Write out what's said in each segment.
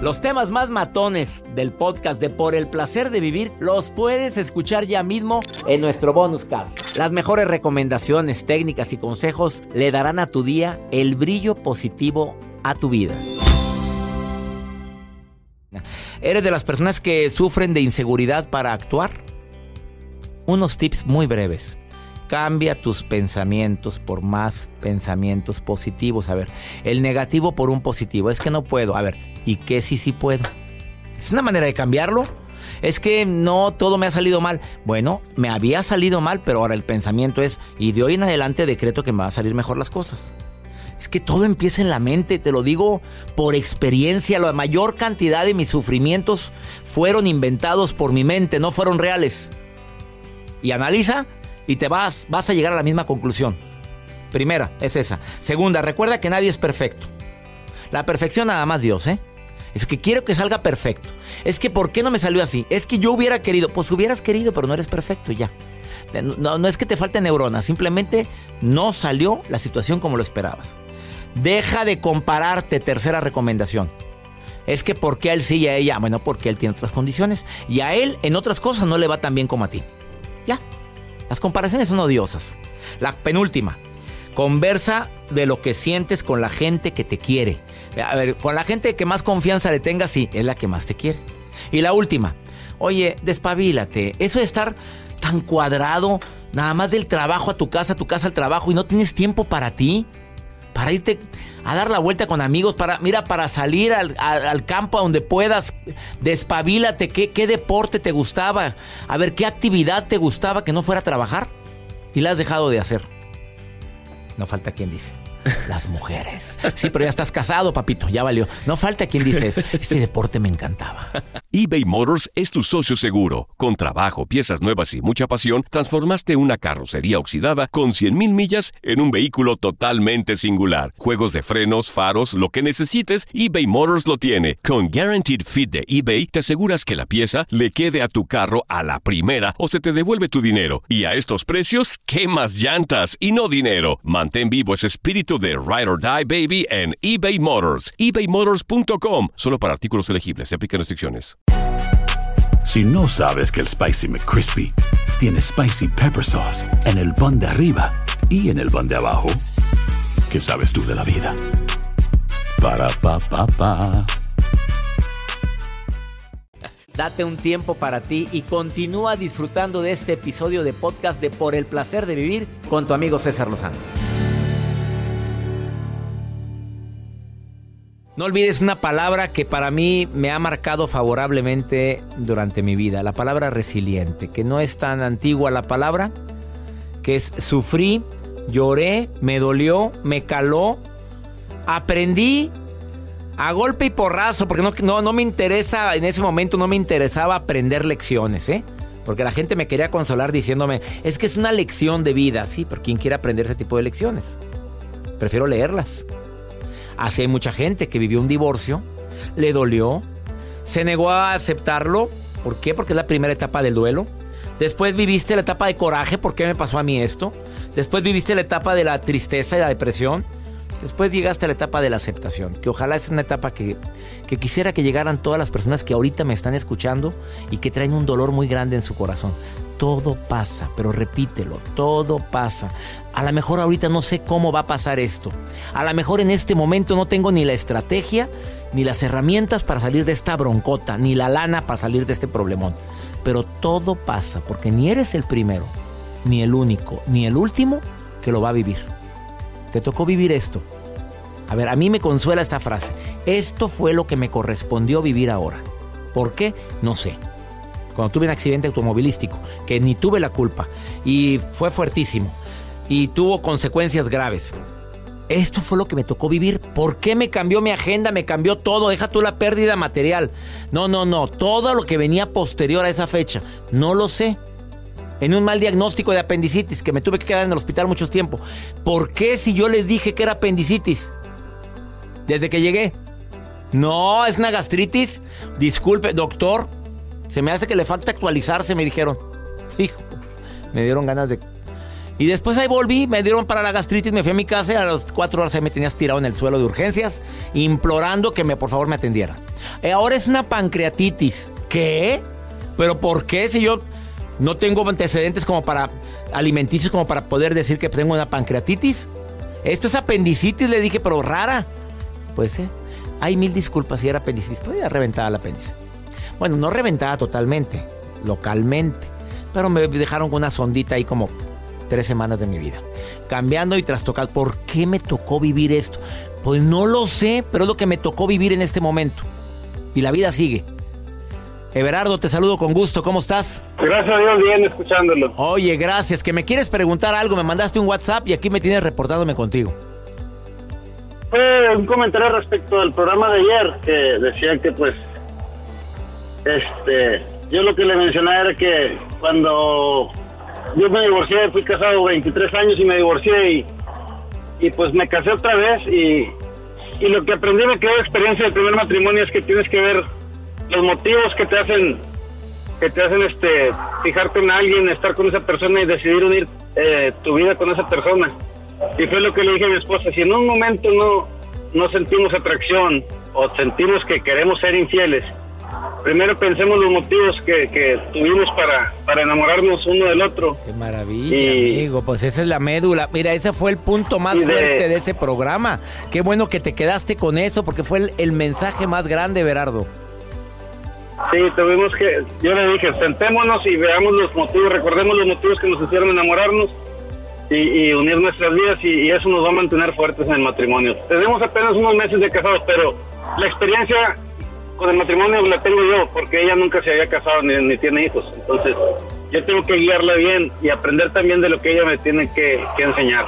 Los temas más matones del podcast de Por el Placer de Vivir los puedes escuchar ya mismo en nuestro bonus cast. Las mejores recomendaciones, técnicas y consejos le darán a tu día el brillo positivo a tu vida. ¿Eres de las personas que sufren de inseguridad para actuar? Unos tips muy breves. Cambia tus pensamientos por más pensamientos positivos. A ver, el negativo por un positivo. Es que no puedo. A ver, ¿y qué si sí puedo? Es una manera de cambiarlo. Es que no todo me ha salido mal. Bueno, me había salido mal, pero ahora el pensamiento es, y de hoy en adelante decreto que me va a salir mejor las cosas. Es que todo empieza en la mente, te lo digo por experiencia. La mayor cantidad de mis sufrimientos fueron inventados por mi mente, no fueron reales. Y analiza y te vas, vas a llegar a la misma conclusión. Primera, es esa. Segunda, recuerda que nadie es perfecto. La perfección nada más Dios, ¿eh? Es que quiero que salga perfecto. Es que ¿por qué no me salió así? Es que yo hubiera querido. Pues hubieras querido, pero no eres perfecto ya. No, es que te falte neuronas, simplemente no salió la situación como lo esperabas. Deja de compararte, tercera recomendación. Es que ¿por qué a él sí y a ella? Bueno, porque él tiene otras condiciones. Y a él en otras cosas no le va tan bien como a ti. Ya. Las comparaciones son odiosas. La penúltima. Conversa de lo que sientes con la gente que te quiere. A ver, con la gente que más confianza le tengas, sí, es la que más te quiere. Y la última. Oye, despabilate. Eso de estar tan cuadrado, nada más del trabajo a tu casa, tu casa al trabajo y no tienes tiempo para ti. Para irte a dar la vuelta con amigos, para, mira, para salir al, al, campo a donde puedas, despabilate, ¿qué, ¿qué deporte te gustaba? A ver, ¿qué actividad te gustaba que no fuera a trabajar? Y la has dejado de hacer. No falta quien dice. Las mujeres. Sí, pero ya estás casado, papito, ya valió. No falta quien dice. Ese deporte me encantaba. eBay Motors es tu socio seguro. Con trabajo, piezas nuevas y mucha pasión, transformaste una carrocería oxidada con 100.000 millas en un vehículo totalmente singular. Juegos de frenos, faros, lo que necesites, eBay Motors lo tiene. Con Guaranteed Fit de eBay, te aseguras que la pieza le quede a tu carro a la primera o se te devuelve tu dinero. Y a estos precios, ¿qué más llantas y no dinero? Mantén vivo ese espíritu de Ride or Die Baby en eBay Motors. ebaymotors.com. Solo para artículos elegibles. Se aplican restricciones. Si no sabes que el Spicy McCrispy tiene Spicy Pepper Sauce en el pan de arriba y en el pan de abajo, ¿qué sabes tú de la vida? Para, pa, pa, pa. Date un tiempo para ti y continúa disfrutando de este episodio de podcast de Por el placer de vivir con tu amigo César Lozano. No olvides una palabra que para mí me ha marcado favorablemente durante mi vida, la palabra resiliente, que no es tan antigua la palabra, que es sufrí, lloré, me dolió, me caló, aprendí a golpe y porrazo, porque no, no, me interesa, en ese momento no me interesaba aprender lecciones, ¿eh? Porque la gente me quería consolar diciéndome, es que es una lección de vida, sí, pero ¿quién quiere aprender ese tipo de lecciones? Prefiero leerlas. Así hay mucha gente que vivió un divorcio, le dolió, se negó a aceptarlo. ¿Por qué? Porque es la primera etapa del duelo. Después viviste la etapa de coraje, ¿por qué me pasó a mí esto? Después viviste la etapa de la tristeza y la depresión. Después llegaste a la etapa de la aceptación, que ojalá es una etapa que, que, quisiera que llegaran todas las personas que ahorita me están escuchando y que traen un dolor muy grande en su corazón. Todo pasa, pero repítelo, todo pasa. A lo mejor ahorita no sé cómo va a pasar esto. A lo mejor en este momento no tengo ni la estrategia, ni las herramientas para salir de esta broncota, ni la lana para salir de este problemón. Pero todo pasa, porque ni eres el primero, ni el único, ni el último que lo va a vivir. Te tocó vivir esto. A ver, a mí me consuela esta frase. Esto fue lo que me correspondió vivir ahora. ¿Por qué? No sé. Cuando tuve un accidente automovilístico, que ni tuve la culpa, y fue fuertísimo, y tuvo consecuencias graves. Esto fue lo que me tocó vivir. ¿Por qué me cambió mi agenda? Me cambió todo. Deja tú la pérdida material. No, no, no. Todo lo que venía posterior a esa fecha. No lo sé en un mal diagnóstico de apendicitis, que me tuve que quedar en el hospital mucho tiempo. ¿Por qué si yo les dije que era apendicitis? Desde que llegué. No, es una gastritis. Disculpe, doctor. Se me hace que le falta actualizarse, me dijeron. Hijo, me dieron ganas de... Y después ahí volví, me dieron para la gastritis, me fui a mi casa y a las cuatro horas ahí me tenías tirado en el suelo de urgencias, implorando que me, por favor me atendiera. Eh, ahora es una pancreatitis. ¿Qué? ¿Pero por qué si yo no tengo antecedentes como para alimenticios como para poder decir que tengo una pancreatitis. Esto es apendicitis, le dije, pero rara. Pues sí. Hay mil disculpas si era apendicitis. Podría reventar la apéndice. Bueno, no reventada totalmente, localmente. Pero me dejaron con una sondita ahí como tres semanas de mi vida. Cambiando y trastocando. ¿Por qué me tocó vivir esto? Pues no lo sé, pero es lo que me tocó vivir en este momento. Y la vida sigue. Everardo, te saludo con gusto. ¿Cómo estás? Gracias a Dios, bien escuchándolo. Oye, gracias. Que me quieres preguntar algo. Me mandaste un WhatsApp y aquí me tienes reportándome contigo. Fue un comentario respecto al programa de ayer que decía que, pues, este, yo lo que le mencionaba era que cuando yo me divorcié, fui casado 23 años y me divorcié y, y pues me casé otra vez y, y lo que aprendí me quedó experiencia del primer matrimonio es que tienes que ver los motivos que te hacen que te hacen este fijarte en alguien, estar con esa persona y decidir unir eh, tu vida con esa persona. Y fue lo que le dije a mi esposa, si en un momento no, no sentimos atracción o sentimos que queremos ser infieles, primero pensemos los motivos que, tuvimos para, para enamorarnos uno del otro. Qué maravilla, amigo. Pues esa es la médula. Mira, ese fue el punto más fuerte de ese programa. Qué bueno que te quedaste con eso, porque fue el, el mensaje más grande, Berardo. Sí, tuvimos que, yo le dije, sentémonos y veamos los motivos, recordemos los motivos que nos hicieron enamorarnos y, unir nuestras vidas y, eso nos va a mantener fuertes en el matrimonio. Tenemos apenas unos meses de casados, pero la experiencia con el matrimonio la tengo yo, porque ella nunca se había casado ni, tiene hijos. Entonces, yo tengo que guiarla bien y aprender también de lo que ella me tiene que, enseñar.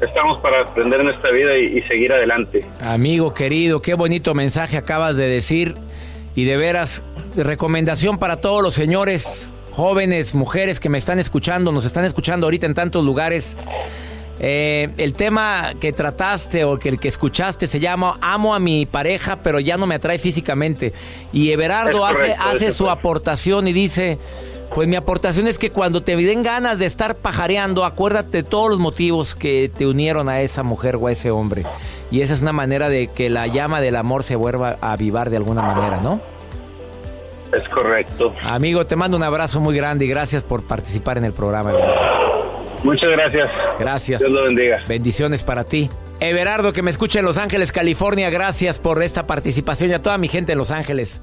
Estamos para aprender en vida y seguir adelante. Amigo querido, qué bonito mensaje acabas de decir. Y de veras, recomendación para todos los señores, jóvenes, mujeres que me están escuchando, nos están escuchando ahorita en tantos lugares. Eh, el tema que trataste o que el que escuchaste se llama Amo a mi pareja, pero ya no me atrae físicamente. Y Everardo hace, hace su aportación y dice: Pues mi aportación es que cuando te den ganas de estar pajareando, acuérdate de todos los motivos que te unieron a esa mujer o a ese hombre. Y esa es una manera de que la llama del amor se vuelva a avivar de alguna manera, ¿no? Es correcto. Amigo, te mando un abrazo muy grande y gracias por participar en el programa. Muchas gracias. Gracias. Dios lo bendiga. Bendiciones para ti. Everardo, que me escucha en Los Ángeles, California, gracias por esta participación y a toda mi gente en Los Ángeles.